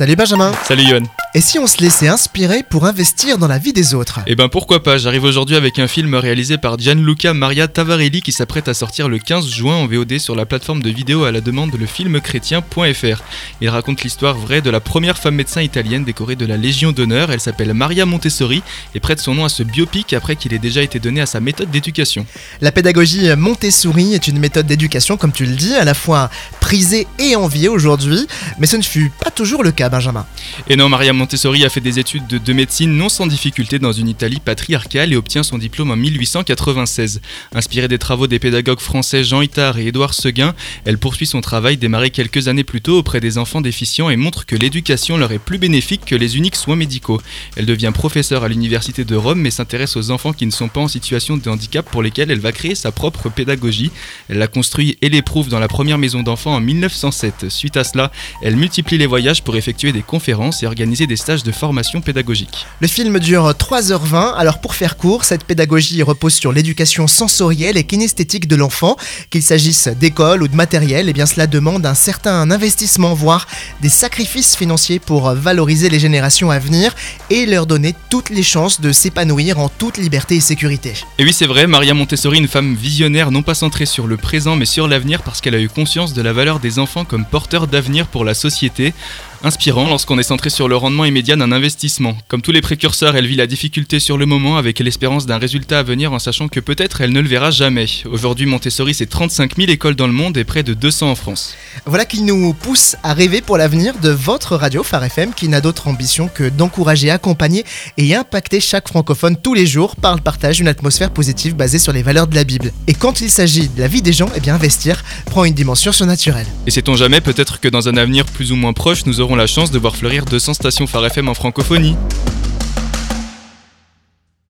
Salut Benjamin. Salut Yohan Et si on se laissait inspirer pour investir dans la vie des autres? Eh ben pourquoi pas, j'arrive aujourd'hui avec un film réalisé par Gianluca Maria Tavarelli qui s'apprête à sortir le 15 juin en VOD sur la plateforme de vidéo à la demande lefilmchrétien.fr. Il raconte l'histoire vraie de la première femme médecin italienne décorée de la Légion d'honneur, elle s'appelle Maria Montessori et prête son nom à ce biopic après qu'il ait déjà été donné à sa méthode d'éducation. La pédagogie Montessori est une méthode d'éducation, comme tu le dis, à la fois prisée et enviée aujourd'hui, mais ce ne fut pas toujours le cas Benjamin. Et non, Maria Montessori a fait des études de, médecine non sans difficulté dans une Italie patriarcale et obtient son diplôme en 1896. Inspirée des travaux des pédagogues français Jean Itard et Édouard Seguin, elle poursuit son travail démarré quelques années plus tôt auprès des enfants déficients et montre que l'éducation leur est plus bénéfique que les uniques soins médicaux. Elle devient professeure à l'université de Rome mais s'intéresse aux enfants qui ne sont pas en situation de handicap pour lesquels elle va créer sa propre pédagogie. Elle la construit et l'éprouve dans la première maison d'enfants en 1907. Suite à cela, elle multiplie les voyages pour effectuer des conférences et organiser des stages de formation pédagogique. Le film dure 3h20, alors pour faire court, cette pédagogie repose sur l'éducation sensorielle et kinesthétique de l'enfant. Qu'il s'agisse d'école ou de matériel, et eh bien cela demande un certain investissement, voire des sacrifices financiers pour valoriser les générations à venir et leur donner toutes les chances de s'épanouir en toute liberté et sécurité. Et oui, c'est vrai, Maria Montessori, une femme visionnaire, non pas centrée sur le présent mais sur l'avenir parce qu'elle a eu conscience de la valeur des enfants comme porteurs d'avenir pour la société inspirant lorsqu'on est centré sur le rendement immédiat d'un investissement. Comme tous les précurseurs, elle vit la difficulté sur le moment avec l'espérance d'un résultat à venir en sachant que peut-être elle ne le verra jamais. Aujourd'hui, Montessori, c'est 35 000 écoles dans le monde et près de 200 en France. Voilà qui nous pousse à rêver pour l'avenir de votre radio Phare FM qui n'a d'autre ambition que d'encourager, accompagner et impacter chaque francophone tous les jours par le partage d'une atmosphère positive basée sur les valeurs de la Bible. Et quand il s'agit de la vie des gens, eh bien investir prend une dimension surnaturelle. Et sait-on jamais, peut-être que dans un avenir plus ou moins proche, nous aurons la chance de voir fleurir 200 stations Phare FM en francophonie.